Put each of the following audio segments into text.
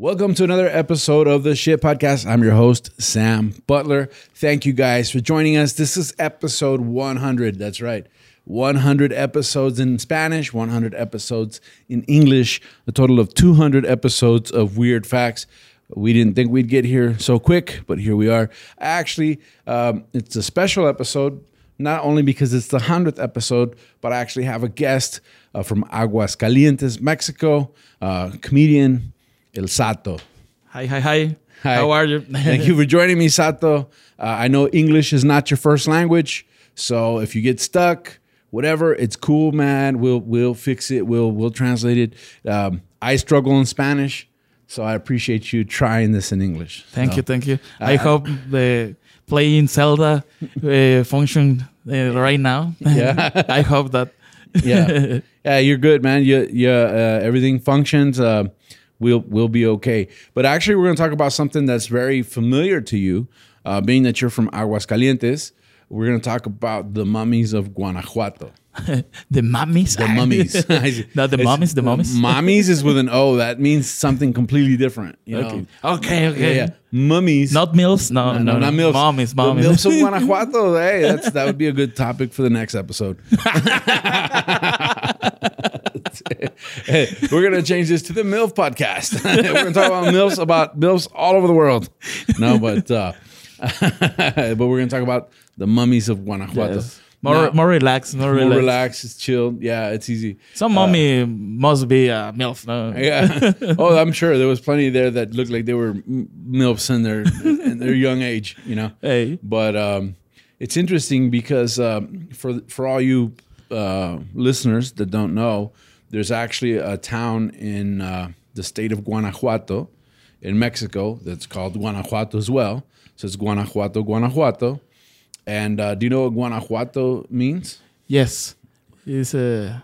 Welcome to another episode of the Shit Podcast. I'm your host, Sam Butler. Thank you guys for joining us. This is episode 100. That's right. 100 episodes in Spanish, 100 episodes in English, a total of 200 episodes of Weird Facts. We didn't think we'd get here so quick, but here we are. Actually, um, it's a special episode, not only because it's the 100th episode, but I actually have a guest uh, from Aguascalientes, Mexico, uh, comedian El Sato. Hi, hi, hi. Hi. How are you? Thank you for joining me, Sato. Uh, I know English is not your first language, so if you get stuck, whatever, it's cool, man. We'll we'll fix it. We'll we'll translate it. Um, I struggle in Spanish, so I appreciate you trying this in English. Thank So, you, thank you. I hope the playing Zelda uh, function uh, right now. Yeah. I hope that. yeah, yeah, you're good, man. You, you, uh, everything functions. We'll we'll be okay. But actually, we're going to talk about something that's very familiar to you, uh, being that you're from Aguascalientes. We're going to talk about the mummies of Guanajuato. the mummies. The mummies. Not the mummies, the mummies. Mummies is with an O. That means something completely different. You know? Okay. Okay, okay. Yeah, yeah. Mummies. Not mills. No, no, no, not milfs. Mummies, The mummies. milfs of Guanajuato. Hey, that's, that would be a good topic for the next episode. Hey, we're gonna change this to the MILF podcast. we're gonna talk about MILFs about MILFs all over the world. No, but uh, but we're gonna talk about the mummies of Guanajuato. Yes. More, Now- more relaxed, more, more relaxed. relaxed, it's chilled. Yeah, it's easy. Some mummy must be a milf. No? Yeah. oh, I'm sure there was plenty there that looked like they were milfs in their in their young age. You know. Hey. But um, it's interesting because um, for for all you uh, listeners that don't know, there's actually a town in uh, the state of Guanajuato, in Mexico, that's called Guanajuato as well. So it's Guanajuato, Guanajuato. And uh, do you know what Guanajuato means? Yes. It's a,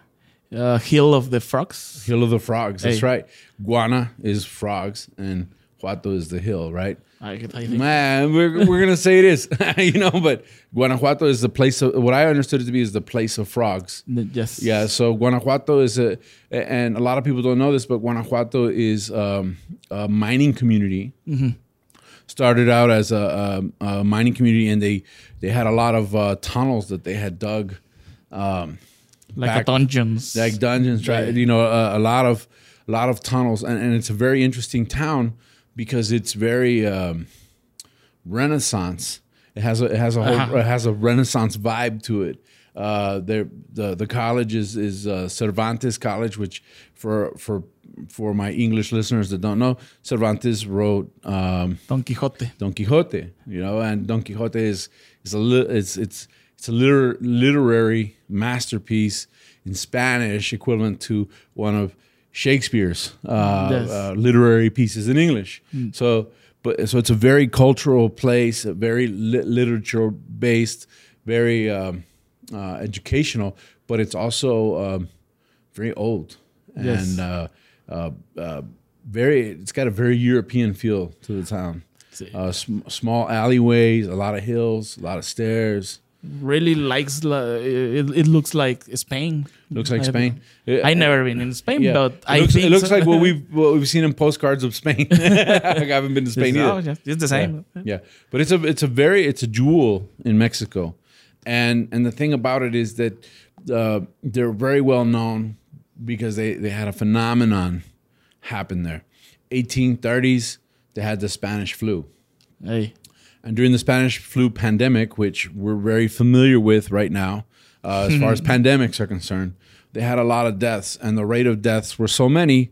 a hill of the frogs. Hill of the Frogs. That's Hey. right. Guana is frogs, and Juato is the hill, right? I. Man, we're, we're gonna say it is, you know. But Guanajuato is the place of what I understood it to be is the place of frogs. Yes. Yeah, so Guanajuato is a, and a lot of people don't know this, but Guanajuato is um, a mining community. Started out as a, a, a mining community, and they they had a lot of uh, tunnels that they had dug. Um, Like back- a dungeons. like dungeons, right? Right. You know, a, a lot of a lot of tunnels, and, and it's a very interesting town because it's very um, Renaissance. It has a it has a whole, Uh-huh. it has a Renaissance vibe to it. Uh, there the the college is is uh, Cervantes College, which for for for my English listeners that don't know, Cervantes wrote um, Don Quixote. Don Quixote, you know, and Don Quixote is is a li- it's it's it's a liter- literary masterpiece in Spanish, equivalent to one of Shakespeare's uh, Yes. uh, literary pieces in English. So, but so it's a very cultural place, a very li- literature based, very um, uh, educational, but it's also um, very old Yes. and uh, uh, uh, very. It's got a very European feel to the town. Uh, sm- small alleyways, a lot of hills, a lot of stairs. Really likes it, it looks like Spain. Looks like I- Spain. I never been in Spain, Yeah. but it I looks, think it looks so. like what we've what we've seen in postcards of Spain. I haven't been to Spain It's- either. oh, yeah, it's the same. Yeah, but it's a it's a very it's a jewel in Mexico, and and the thing about it is that uh, they're very well known because they they had a phenomenon happen there. 1830s, they had the Spanish flu. Hey, And during the Spanish flu pandemic, which we're very familiar with right now, uh, as far as pandemics are concerned, they had a lot of deaths, and the rate of deaths were so many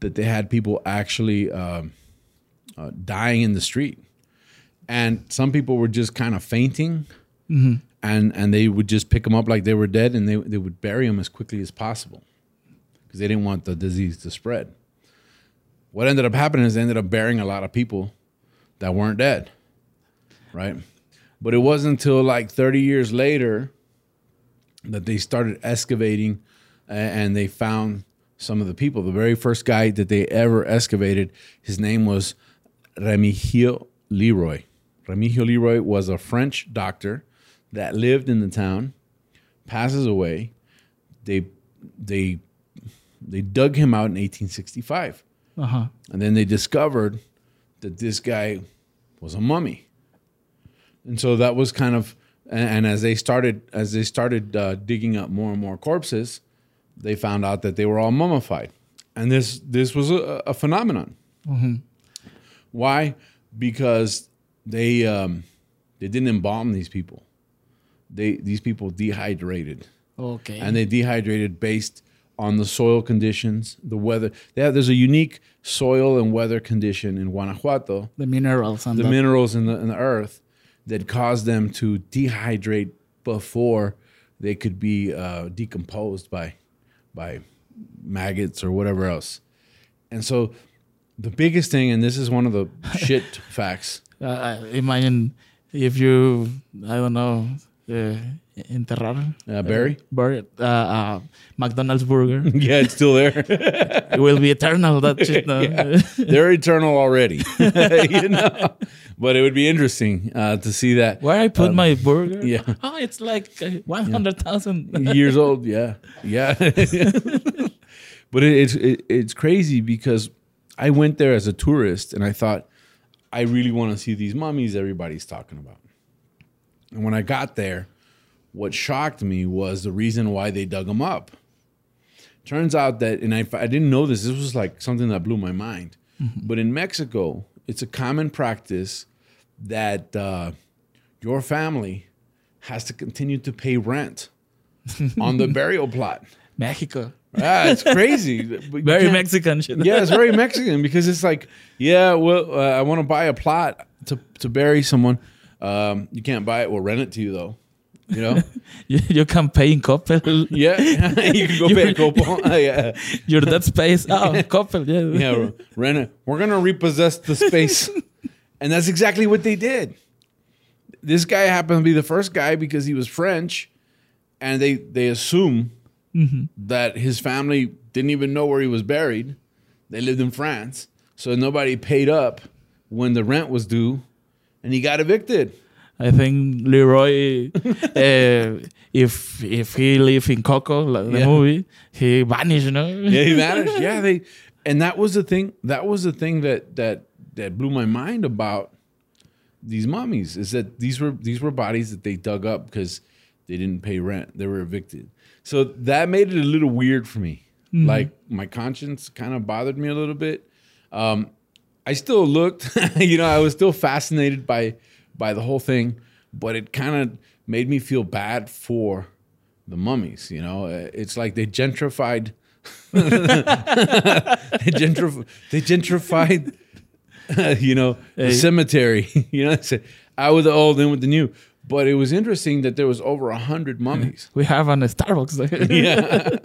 that they had people actually um, uh, dying in the street, and some people were just kind of fainting, and and they would just pick them up like they were dead, and they they would bury them as quickly as possible because they didn't want the disease to spread. What ended up happening is they ended up burying a lot of people that weren't dead, right? But it wasn't until like 30 years later that they started excavating and they found some of the people. The very first guy that they ever excavated, his name was Remigio Leroy. Remigio Leroy was a French doctor that lived in the town, passes away. They they they dug him out in 1865. Uh huh. And then they discovered that this guy was a mummy. And so that was kind of, and, and as they started, as they started uh, digging up more and more corpses, they found out that they were all mummified. And this this was a, a phenomenon. Why? Because they um, they didn't embalm these people. They these people dehydrated Okay. and they dehydrated based on the soil conditions, the weather. They have, there's a unique soil and weather condition in Guanajuato, the minerals and the the, minerals in the in the earth that caused them to dehydrate before they could be uh, decomposed by by maggots or whatever else. And so the biggest thing, and this is one of the shit facts. uh, imagine if you I don't know uh, enterrar Uh, Barry? bury uh, uh, McDonald's burger. yeah, it's still there. it will be eternal. That shit. No? They're eternal already, you know. But it would be interesting uh, to see that Where I put my burger? yeah. Oh, it's like uh, one hundred thousand. years old. Yeah, yeah. but it, it's it, it's crazy because I went there as a tourist and I thought I really want to see these mummies everybody's talking about. And when I got there, what shocked me was the reason why they dug them up. Turns out that, and I, I didn't know this. This was like something that blew my mind. But in Mexico, it's a common practice that uh, your family has to continue to pay rent on the burial plot. Mexico. Ah, it's crazy. Very Mexican shit. Yeah, it's very Mexican because it's like, yeah, well, uh, I want to buy a plot to to bury someone. Um, you can't buy it. We'll rent it to you though. You know? You, you can pay in Coppel. yeah, you can go pay a couple. yeah, Your dead space. Oh, Coppel. Yeah. yeah, rent it. We're gonna repossess the space, and that's exactly what they did. This guy happened to be the first guy because he was French, and they they assume mm-hmm. that his family didn't even know where he was buried. They lived in France, so nobody paid up when the rent was due, and he got evicted. I think Leroy, uh, if if he live in Coco, like the Yeah. movie, he vanished. You know. Yeah, he vanished. yeah, they, and that was the thing. That was the thing that that that blew my mind about these mummies is that these were these were bodies that they dug up because they didn't pay rent. They were evicted. So that made it a little weird for me. Like my conscience kind of bothered me a little bit. Um, I still looked, you know, I was still fascinated by by the whole thing, but it kind of made me feel bad for the mummies. You know, Uh, it's like they gentrified, they, gentrif- they gentrified, you know, the cemetery. you know, with the old, in with the new. But it was interesting that there was over a hundred mummies. We have an Starbucks. yeah,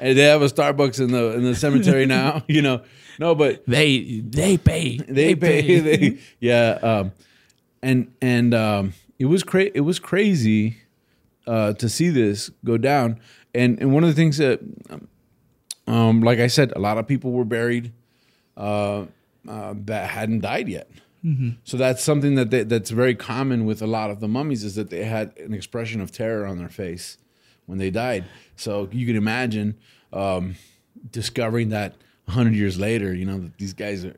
and they have a Starbucks in the in the cemetery now. You know, no, but they they pay. they pay. They, yeah, um, and and um, it was cra- It was crazy uh, to see this go down. And and one of the things that, um, like I said, a lot of people were buried uh, uh, that hadn't died yet. So that's something that they, that's very common with a lot of the mummies is that they had an expression of terror on their face when they died. So you can imagine um, discovering that hundred years later. You know that these guys are,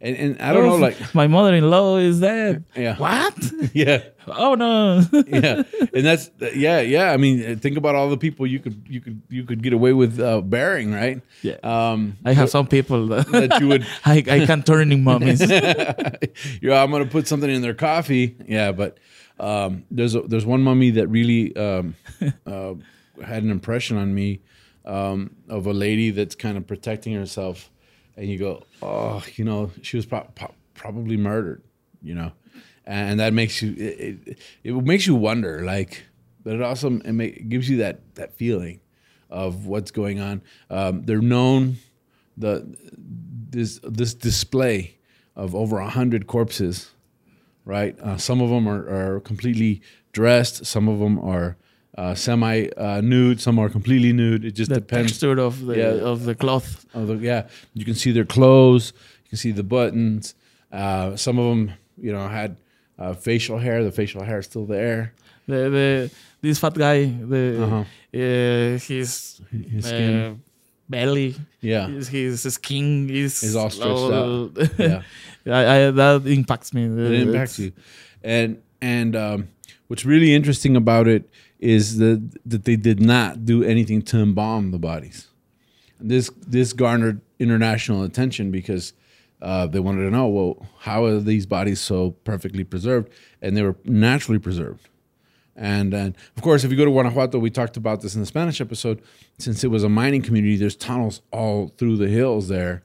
and and I don't know, like my mother-in-law is dead. Yeah. What? yeah, Oh no. yeah, and that's yeah, yeah. I mean, think about all the people you could you could you could get away with uh, burying, right? Yeah. Um, I have some people that, that you would I, I can turn in mummies. yeah, I'm gonna put something in their coffee. Yeah, but um, there's a, there's one mummy that really um, uh, had an impression on me um, of a lady that's kind of protecting herself, and you go, oh, you know, she was pro- pro- probably murdered, you know, and that makes you it, it, it makes you wonder, like, but it also it, ma- it gives you that that feeling of what's going on. Um, they're known the this this display of over hundred corpses right? Uh, some of them are, are completely dressed. Some of them are uh, semi uh, nude. Some are completely nude. It just The depends. texture of the Yeah. of the cloth. Of the, yeah, you can see their clothes. You can see the buttons. Uh, some of them, you know, had uh, facial hair. The facial hair is still there. The the this fat guy, the Uh-huh. uh, his His skin. uh, belly, Yeah. his, his skin is Is all stretched all- Yeah. I, I, that impacts me. it impacts you and and um, what's really interesting about it is that that they did not do anything to embalm the bodies. This this garnered international attention because uh, they wanted to know well how are these bodies so perfectly preserved? And they were naturally preserved. And and of course if you go to guanajuato we talked about this in the spanish episode since it was a mining community there's tunnels all through the hills there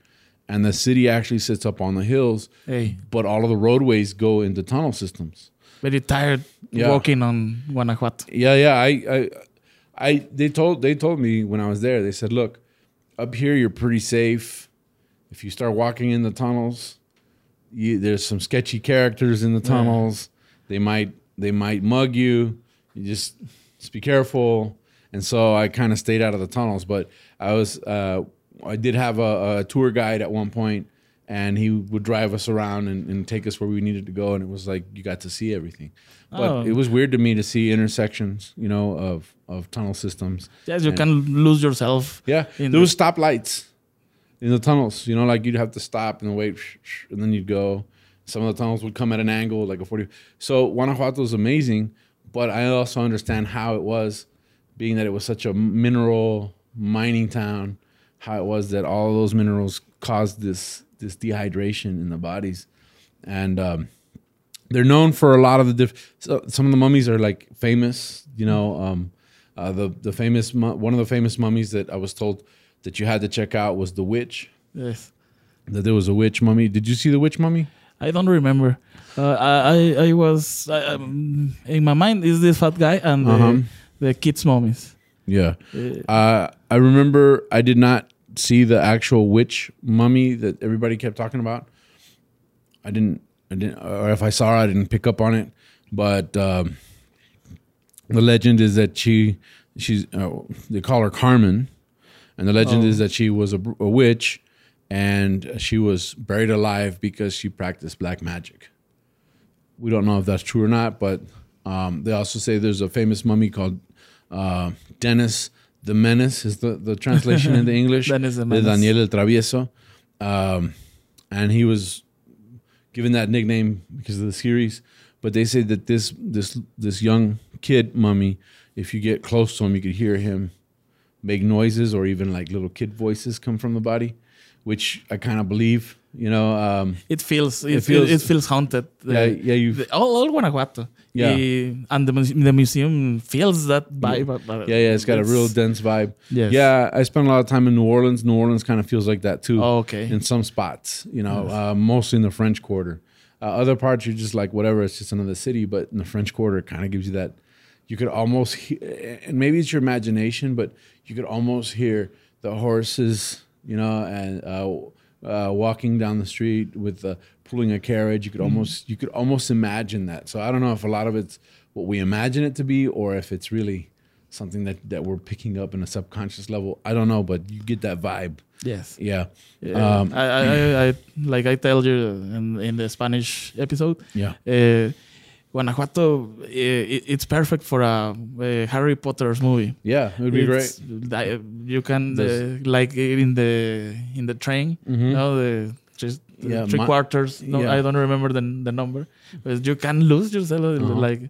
and the city actually sits up on the hills Hey, but all of the roadways go into tunnel systems. Very tired Yeah. walking on Guanajuato. Yeah, yeah. I, I, I. They told they told me when I was there. They said, "Look, up here you're pretty safe. If you start walking in the tunnels, you, there's some sketchy characters in the tunnels. They might they might mug you. You just just be careful." And so I kind of stayed out of the tunnels. But I was uh, I did have a, a tour guide at one point, and he would drive us around and, and take us where we needed to go. And it was like you got to see everything. But Oh. it was weird to me to see intersections, you know, of of tunnel systems. Yes, you And- can lose yourself. Yeah, In there the- was stoplights in the tunnels. You know, like you'd have to stop and wait, and then you'd go. Some of the tunnels would come at an angle, like a forty. So Guanajuato is amazing, but I also understand how it was, being that it was such a mineral mining town. How it was that all those minerals caused this this dehydration in the bodies, and um, they're known for a lot of the diff- so some of the mummies are like famous you know um uh, the the famous mu- one of the famous mummies that i was told that you had to check out was the witch Yes. that there was a witch mummy did you see the witch mummy I don't remember. Uh, I, I was I, um, in my mind is this fat guy and the, Uh-huh. the kids' mummies. yeah Uh, uh i remember i did not see the actual witch mummy that everybody kept talking about i didn't i didn't or if i saw her i didn't pick up on it but um the legend is that she she's uh, they call her Carmen, and the legend Oh. is that she was a, a witch, and she was buried alive because she practiced black magic. We don't know if that's true or not, but um, they also say there's a famous mummy called uh, Dennis the Menace is the, the translation into English. The de. Daniel el Travieso, um, and he was given that nickname because of the series. But they say that this this this young kid mummy, if you get close to him, you could hear him make noises or even like little kid voices come from the body, which I kind of believe. You know, um, it feels it, It feels it, feels haunted. The- yeah, yeah, you, the- all, all Guanajuato. Yeah. Eh, and the, muse- the museum feels that vibe. but- but yeah, yeah. It's got a real dense vibe. Yes. Yeah, I spent a lot of time in New Orleans. New Orleans kind of feels like that too. Oh, okay. in some spots, you know, uh, mostly in the French Quarter. Uh, other parts, you're just like whatever. It's just another city. But in the French Quarter, it kind of gives you that. You could almost, and maybe it's your imagination, but you could almost hear the horses, you know, and uh, uh, walking down the street with uh, pulling a carriage. You could almost, you could almost imagine that. So I don't know if a lot of it's what we imagine it to be, or if it's really something that that we're picking up in a subconscious level. I don't know, but you get that vibe. Yes. Yeah. Yeah. Um, I, I, I, I, like I tell you in, in the Spanish episode, Yeah. uh, Guanajuato, uh, it, it's perfect for a, a Harry Potter's movie. Yeah, it would be It's- great. You can uh, like in the in the train, Mhm. you know, the just Yeah, three quarters. No, yeah. I don't remember the the number, but you can lose yourself. Uh-huh. Like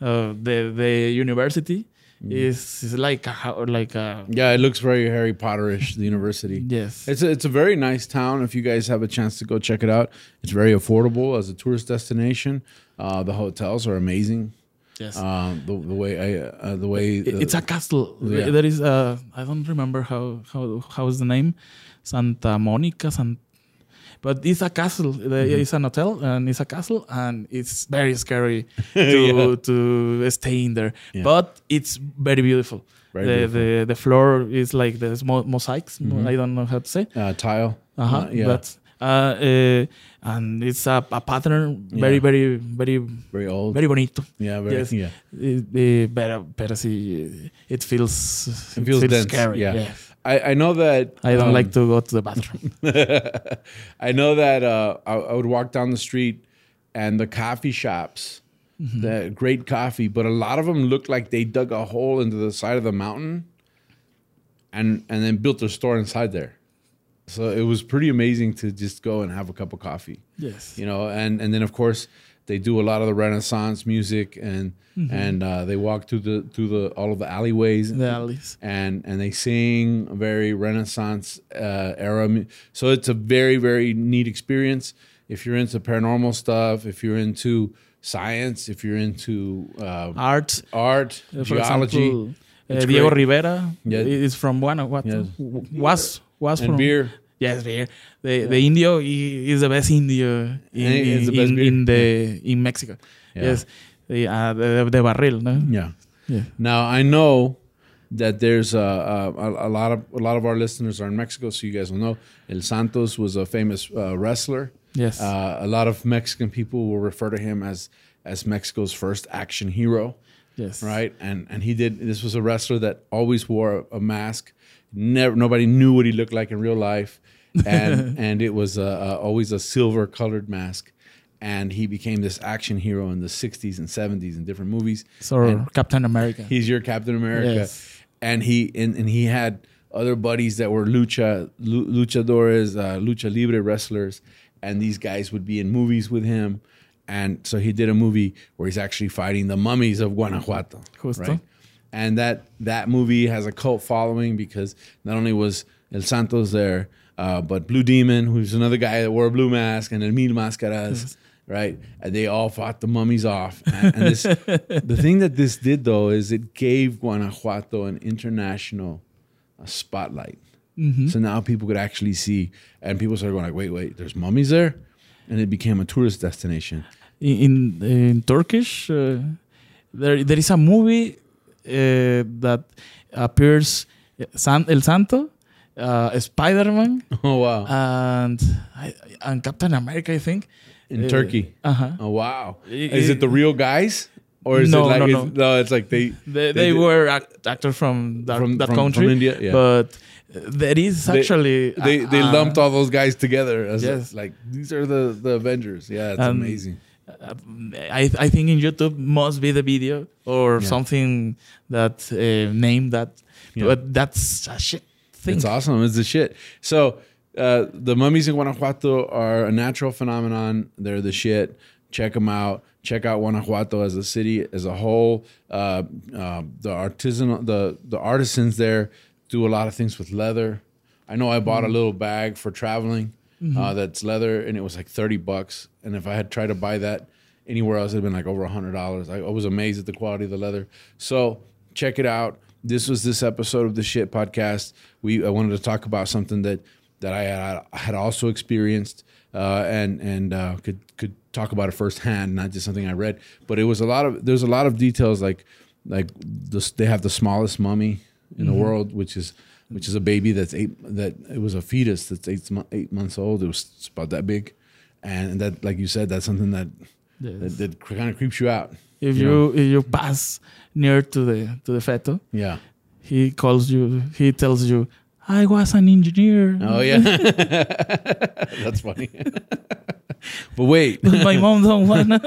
uh, the the university Mm. is is like a, like a Yeah, it looks very Harry Potterish. The university. yes. It's a, it's a very nice town. If you guys have a chance to go check it out, it's very affordable as a tourist destination. Uh, the hotels are amazing. yes. Um, the, the way I, uh, the way It- it's a castle. yeah. There is a I don't remember how how how is the name, Santa Monica, San, but it's a castle. There Mm-hmm. is an hotel and it's a castle and it's very scary to to stay in there. Yeah. But it's very beautiful. Very the, beautiful. the the floor is like the mo- mosaics. Mhm. I don't know how to say. uh, tile. Uh-huh. Uh, yeah. But Uh, uh, and it's a, a pattern very, Yeah. very, very, Very old. very bonito. yeah, very, yes. yeah. Uh, pero, pero sí, it feels, It feels dense, scary. yeah. yes. I, I know that I don't um, like to go to the bathroom. I know that uh, I, I would walk down the street and the coffee shops, Mm-hmm. the great coffee, but a lot of them looked like they dug a hole into the side of the mountain and and then built their store inside there. So it was pretty amazing to just go and have a cup of coffee, yes. you know. And and then of course they do a lot of the Renaissance music and Mm-hmm. and uh, they walk through the through the all of the alleyways The alleys. and and they sing very Renaissance uh, era. So it's a very very neat experience. If you're into paranormal stuff, if you're into science, if you're into uh, Art. art, for geology, example, uh, Diego great. Rivera Yeah. is from Guanajuato. Yes. Was was and from beer. Yes, beer. The the Indio he is the best Indio in, in, the best in, in the in Mexico. Yeah. Yes, the, uh, the the barril, no? Yeah. Yeah. Now I know that there's uh, a, a lot of a lot of our listeners are in Mexico, so you guys will know El Santos was a famous uh, wrestler. Yes. Uh, a lot of Mexican people will refer to him as as Mexico's first action hero. yes. right? And and he did. This was a wrestler that always wore a, a mask. Never, nobody knew what he looked like in real life, and and it was always a silver colored mask. And he became this action hero in the '60s and '70s in different movies. So And Captain America. he's your Captain America, Yes. and he and, and he had other buddies that were lucha luchadores, uh, lucha libre wrestlers, and these guys would be in movies with him. And so he did a movie where he's actually fighting the mummies of Guanajuato, Justo. right? And that that movie has a cult following because not only was El Santos there, uh, but Blue Demon, who's another guy that wore a blue mask, and Mil Mascaras, right? And they all fought the mummies off. And, and this, the thing that this did, though, is it gave Guanajuato an international uh, spotlight. So now people could actually see, and people started going like, "Wait, wait, there's mummies there," and it became a tourist destination. in in Turkish, uh, there there is a movie uh, that appears San, El Santo, uh, Spider Man, Oh wow! and and Captain America, I think. In Uh, Turkey. Uh-huh. Oh wow! I- Is it the real guys, or is No, it like no, it's- no. it's like they They, They they were act- actors from that, From- that from- country, from India, yeah. but there is They- actually they they uh, lumped all those guys together as Yes. like these are the the Avengers. Yeah, it's Um, amazing. Uh, I I think in YouTube must be the video or Yeah. something that uh, name that, Yeah. but that's a shit thing. It's awesome. It's the shit. So uh, the mummies in Guanajuato are a natural phenomenon. They're the shit. Check them out. Check out Guanajuato as a city as a whole. Uh, uh, the artisanal, the the artisans there do a lot of things with leather. I know I bought a little bag for traveling uh, that's leather, and it was like thirty bucks. And if I had tried to buy that anywhere else, it'd been like over a hundred dollars. I, I was amazed at the quality of the leather. So check it out. This was this episode of the Shit Podcast. We I wanted to talk about something that that I had, I had also experienced uh, and and uh, could could talk about it firsthand, not just something I read. But it was a lot of there's a lot of details like like this, they have the smallest mummy in the world, which is which is a baby that's eight that it was a fetus that's eight eight months old. It was about that big, and that like you said, that's something that Yes. that, that kind of creeps you out. if you you if you pass near to the to the feto, Yeah. he calls you. He tells you, "I was an engineer. Oh yeah, that's funny. but wait, My mom don't wanna."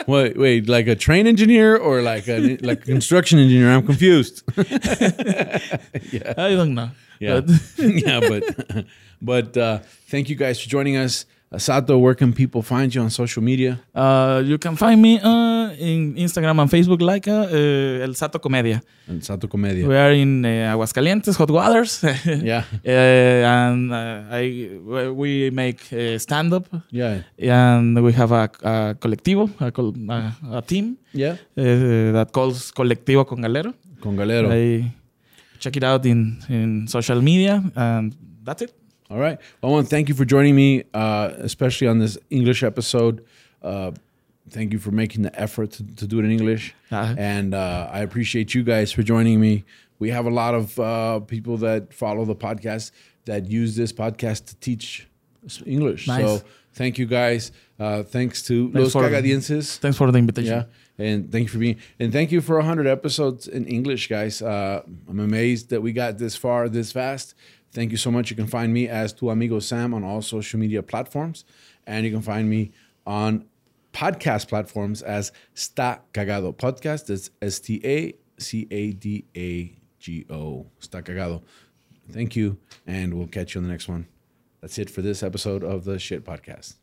wait, wait, like a train engineer or like a like a construction engineer? I'm confused. yeah. I don't know. Yeah, But- yeah, but but uh, thank you guys for joining us. Sato, where can people find you on social media? Uh, you can find me uh, in Instagram and Facebook like uh, El Sato Comedia. And Sato Comedia. We are in uh, Aguascalientes, Hot Waters. Yeah, Uh, and uh, I we make uh, stand up yeah, and we have a, a colectivo, a, a, a team yeah. uh, that calls Colectivo con Galero. Con Galero. I check it out in, in social media and that's it. All right. Well, I want to thank you for joining me, uh, especially on this English episode. Uh, thank you for making the effort to, to do it in English. Uh, And uh, I appreciate you guys for joining me. We have a lot of uh, people that follow the podcast that use this podcast to teach English. Nice. So thank you guys. Uh, thanks to Thanks Los for- Cagadienses. Thanks for the invitation. Yeah. And thank you for being, and thank you for 100 episodes in English, guys. Uh, I'm amazed that we got this far this fast. Thank you so much. You can find me as Tu Amigo Sam on all social media platforms. And you can find me on podcast platforms as Sta Cagado Podcast. That's S T A C A D A G O. Sta Cagado. Thank you. And we'll catch you on the next one. That's it for this episode of the Shit Podcast.